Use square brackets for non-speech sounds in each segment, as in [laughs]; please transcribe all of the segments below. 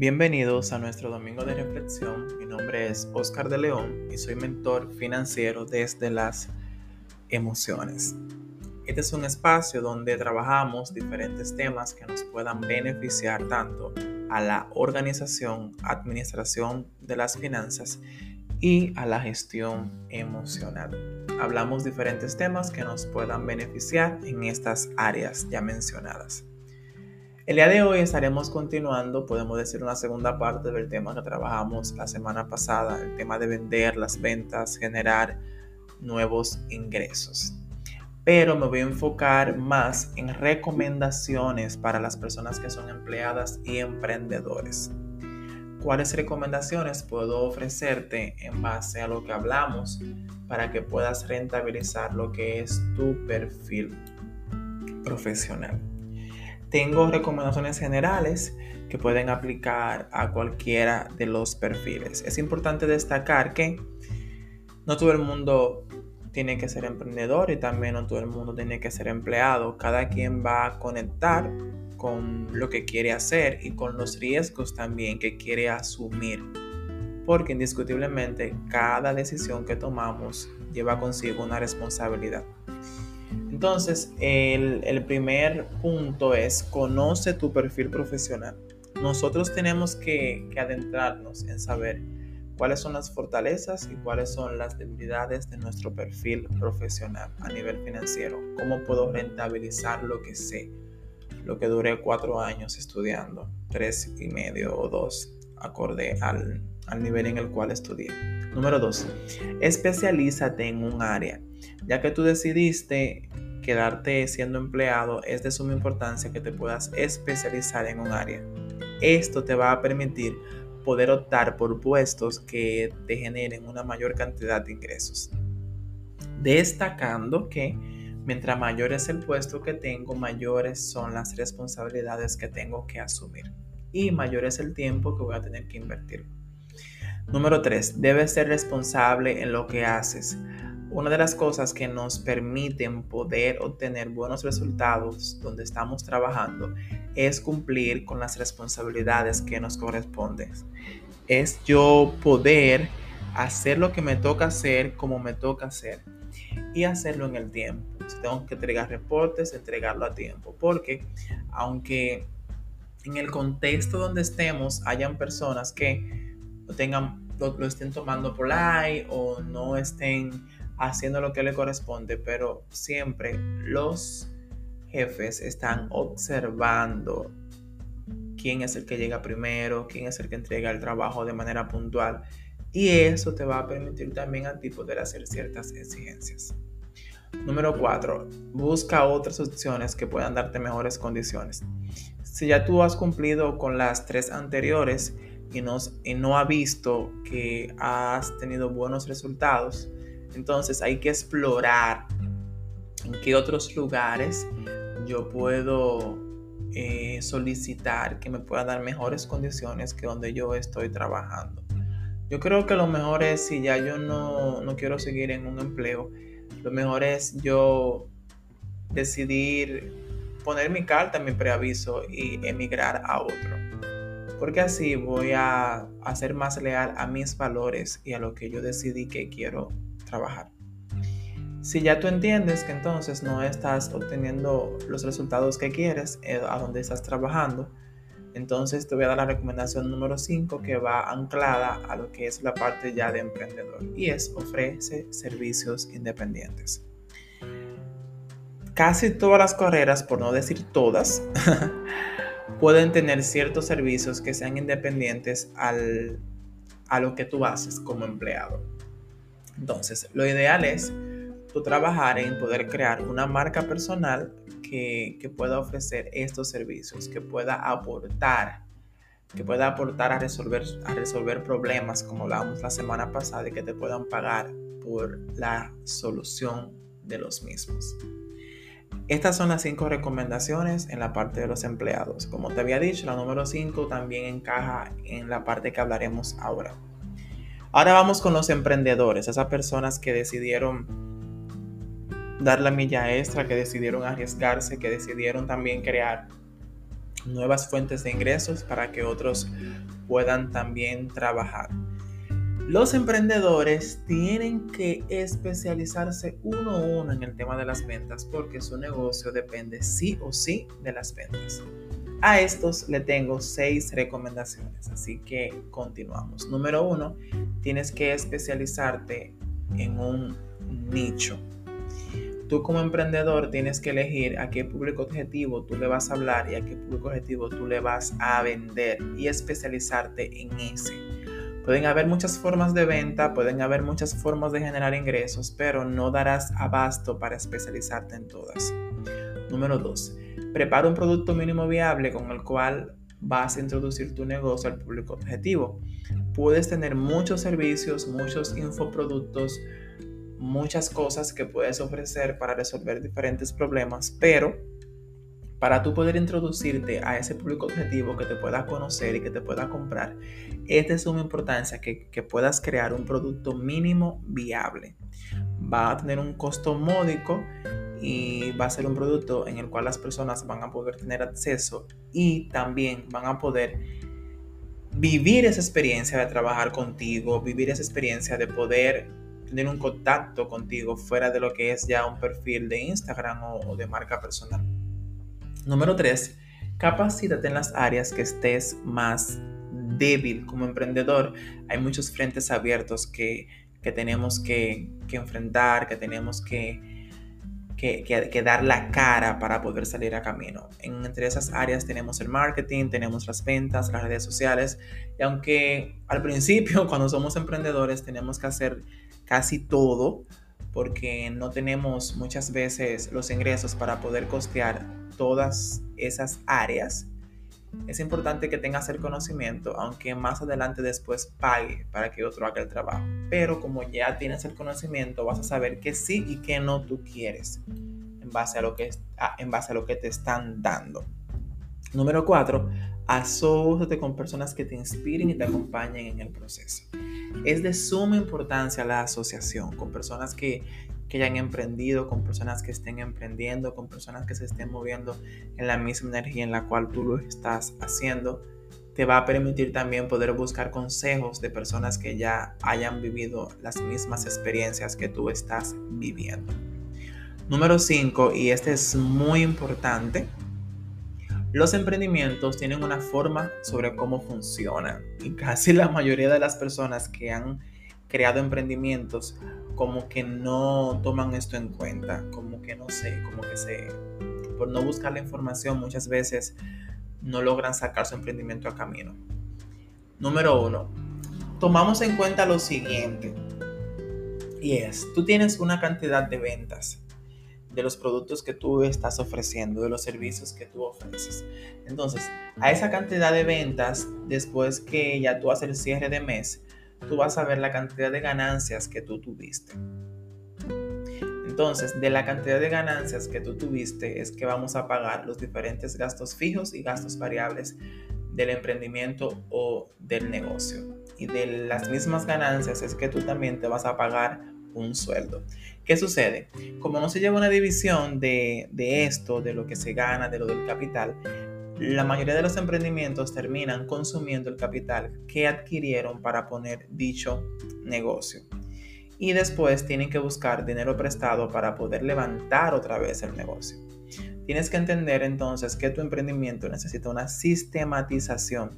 Bienvenidos a nuestro domingo de reflexión. Mi nombre es Oscar de León y soy mentor financiero desde las emociones. Este es un espacio donde trabajamos diferentes temas que nos puedan beneficiar tanto a la organización, administración de las finanzas y a la gestión emocional. Hablamos diferentes temas que nos puedan beneficiar en estas áreas ya mencionadas. El día de hoy estaremos continuando, podemos decir, una segunda parte del tema que trabajamos la semana pasada, el tema de vender, las ventas, generar nuevos ingresos. Pero me voy a enfocar más en recomendaciones para las personas que son empleadas y emprendedores. ¿Cuáles recomendaciones puedo ofrecerte en base a lo que hablamos para que puedas rentabilizar lo que es tu perfil profesional? Tengo recomendaciones generales que pueden aplicar a cualquiera de los perfiles. Es importante destacar que no todo el mundo tiene que ser emprendedor y también no todo el mundo tiene que ser empleado. Cada quien va a conectar con lo que quiere hacer y con los riesgos también que quiere asumir. Porque indiscutiblemente cada decisión que tomamos lleva consigo una responsabilidad. Entonces, el, primer punto es conoce tu perfil profesional. Nosotros tenemos que, que adentrarnos en saber cuáles son las fortalezas y cuáles son las debilidades de nuestro perfil profesional a nivel financiero. ¿Cómo puedo rentabilizar lo que sé? lo que duré cuatro años estudiando, tres y medio o dos, acorde al, al nivel en el cual estudié. Número dos, especialízate en un área. Ya que tú decidiste quedarte siendo empleado, es de suma importancia que te puedas especializar en un área. Esto te va a permitir poder optar por puestos que te generen una mayor cantidad de ingresos. Destacando que Mientras mayor es el puesto que tengo, mayores son las responsabilidades que tengo que asumir y mayor es el tiempo que voy a tener que invertir. Número 3. Debes ser responsable en lo que haces. Una de las cosas que nos permiten poder obtener buenos resultados donde estamos trabajando es cumplir con las responsabilidades que nos corresponden. Es yo poder hacer lo que me toca hacer como me toca hacer y hacerlo en el tiempo. Si tengo que entregar reportes, entregarlo a tiempo. Porque aunque en el contexto donde estemos hayan personas que lo, tengan, lo, estén tomando por ahí o no estén haciendo lo que le corresponde, pero siempre los jefes están observando quién es el que llega primero, quién es el que entrega el trabajo de manera puntual. Y eso te va a permitir también a ti poder hacer ciertas exigencias. Número 4. Busca otras opciones que puedan darte mejores condiciones. Si ya tú has cumplido con las tres anteriores y no, y no ha visto que has tenido buenos resultados, entonces hay que explorar en qué otros lugares yo puedo eh, solicitar que me puedan dar mejores condiciones que donde yo estoy trabajando. Yo creo que lo mejor es si ya yo no, no quiero seguir en un empleo, lo mejor es yo decidir poner mi carta mi preaviso y emigrar a otro. Porque así voy a, ser más leal a mis valores y a lo que yo decidí que quiero trabajar. Si ya tú entiendes que entonces no estás obteniendo los resultados que quieres eh, a donde estás trabajando, entonces te voy a dar la recomendación número 5 que va anclada a lo que es la parte ya de emprendedor y es ofrece servicios independientes. Casi todas las carreras, por no decir todas, [laughs] pueden tener ciertos servicios que sean independientes al, a lo que tú haces como empleado. Entonces, lo ideal es tú trabajar en poder crear una marca personal que, pueda ofrecer estos servicios, que pueda aportar, que pueda aportar a resolver, a resolver problemas como hablábamos la semana pasada y que te puedan pagar por la solución de los mismos. Estas son las cinco recomendaciones en la parte de los empleados. Como te había dicho, la número 5 también encaja en la parte que hablaremos ahora. Ahora vamos con los emprendedores, esas personas que decidieron dar la milla extra, que decidieron arriesgarse, que decidieron también crear nuevas fuentes de ingresos para que otros puedan también trabajar. Los emprendedores tienen que especializarse uno a uno en el tema de las ventas porque su negocio depende sí o sí de las ventas. A estos le tengo seis recomendaciones, así que continuamos. Número uno, tienes que especializarte en un nicho. Tú como emprendedor tienes que elegir a qué público objetivo tú le vas a hablar y a qué público objetivo tú le vas a vender y especializarte en ese. Pueden haber muchas formas de venta, pueden haber muchas formas de generar ingresos, pero no darás abasto para especializarte en todas. Número 2. Prepara un producto mínimo viable con el cual vas a introducir tu negocio al público objetivo. Puedes tener muchos servicios, muchos infoproductos, muchas cosas que puedes ofrecer para resolver diferentes problemas, pero para tú poder introducirte a ese público objetivo que te pueda conocer y que te pueda comprar, es de suma importancia que, que puedas crear un producto mínimo viable. Va a tener un costo módico y va a ser un producto en el cual las personas van a poder tener acceso y también van a poder vivir esa experiencia de trabajar contigo, vivir esa experiencia de poder tener un contacto contigo fuera de lo que es ya un perfil de Instagram o de marca personal. Número 3. Capacítate en las áreas que estés más débil como emprendedor. Hay muchos frentes abiertos que, tenemos que, enfrentar, que tenemos que, que, dar la cara para poder salir a camino. entre esas áreas tenemos el marketing, tenemos las ventas, las redes sociales. Y aunque al principio, [laughs] cuando somos emprendedores, tenemos que hacer casi todo porque no tenemos muchas veces los ingresos para poder costear todas esas áreas, es importante que tengas el conocimiento, aunque más adelante después pague para que otro haga el trabajo. Pero como ya tienes el conocimiento, vas a saber que sí y que no tú quieres en base a lo que, en base a lo que te están dando. Número cuatro, asóciate con personas que te inspiren y te acompañen en el proceso. Es de suma importancia la asociación con personas que, que hayan emprendido, con personas que estén emprendiendo, con personas que se estén moviendo en la misma energía en la cual tú lo estás haciendo. Te va a permitir también poder buscar consejos de personas que ya hayan vivido las mismas experiencias que tú estás viviendo. Número 5, y este es muy importante, los emprendimientos tienen una forma sobre cómo funcionan y casi la mayoría de las personas que han creado emprendimientos como que no toman esto en cuenta, como que no sé, como que se, por no buscar la información muchas veces no logran sacar su emprendimiento a camino. Número uno, tomamos en cuenta lo siguiente y es, tú tienes una cantidad de ventas de los productos que tú estás ofreciendo, de los servicios que tú ofreces. Entonces, a esa cantidad de ventas, después que ya tú haces el cierre de mes, tú vas a ver la cantidad de ganancias que tú tuviste. Entonces, de la cantidad de ganancias que tú tuviste es que vamos a pagar los diferentes gastos fijos y gastos variables del emprendimiento o del negocio. Y de las mismas ganancias es que tú también te vas a pagar un sueldo. ¿Qué sucede? Como no se lleva una división de, esto, de lo que se gana, de lo del capital, la mayoría de los emprendimientos terminan consumiendo el capital que adquirieron para poner dicho negocio. Y después tienen que buscar dinero prestado para poder levantar otra vez el negocio. Tienes que entender entonces que tu emprendimiento necesita una sistematización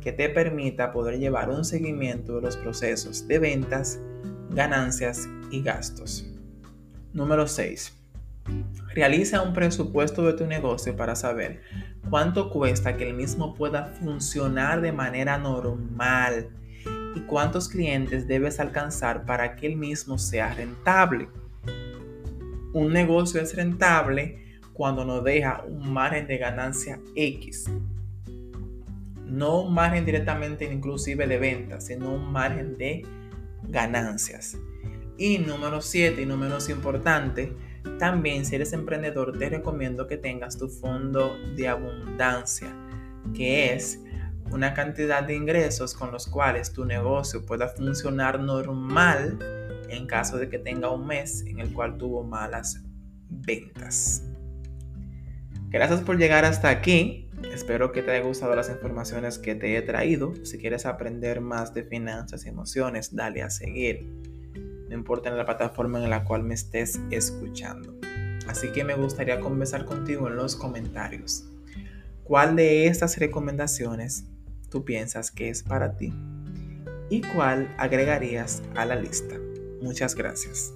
que te permita poder llevar un seguimiento de los procesos de ventas, ganancias y gastos. Número 6. Realiza un presupuesto de tu negocio para saber cuánto cuesta que el mismo pueda funcionar de manera normal y cuántos clientes debes alcanzar para que el mismo sea rentable. Un negocio es rentable cuando nos deja un margen de ganancia X. No un margen directamente inclusive de venta, sino un margen de ganancias. Y número 7 y no menos importante, también si eres emprendedor te recomiendo que tengas tu fondo de abundancia, que es una cantidad de ingresos con los cuales tu negocio pueda funcionar normal en caso de que tenga un mes en el cual tuvo malas ventas. Gracias por llegar hasta aquí. Espero que te haya gustado las informaciones que te he traído. Si quieres aprender más de finanzas y emociones, dale a seguir. No importa en la plataforma en la cual me estés escuchando. Así que me gustaría conversar contigo en los comentarios. ¿Cuál de estas recomendaciones tú piensas que es para ti? ¿Y cuál agregarías a la lista? Muchas gracias.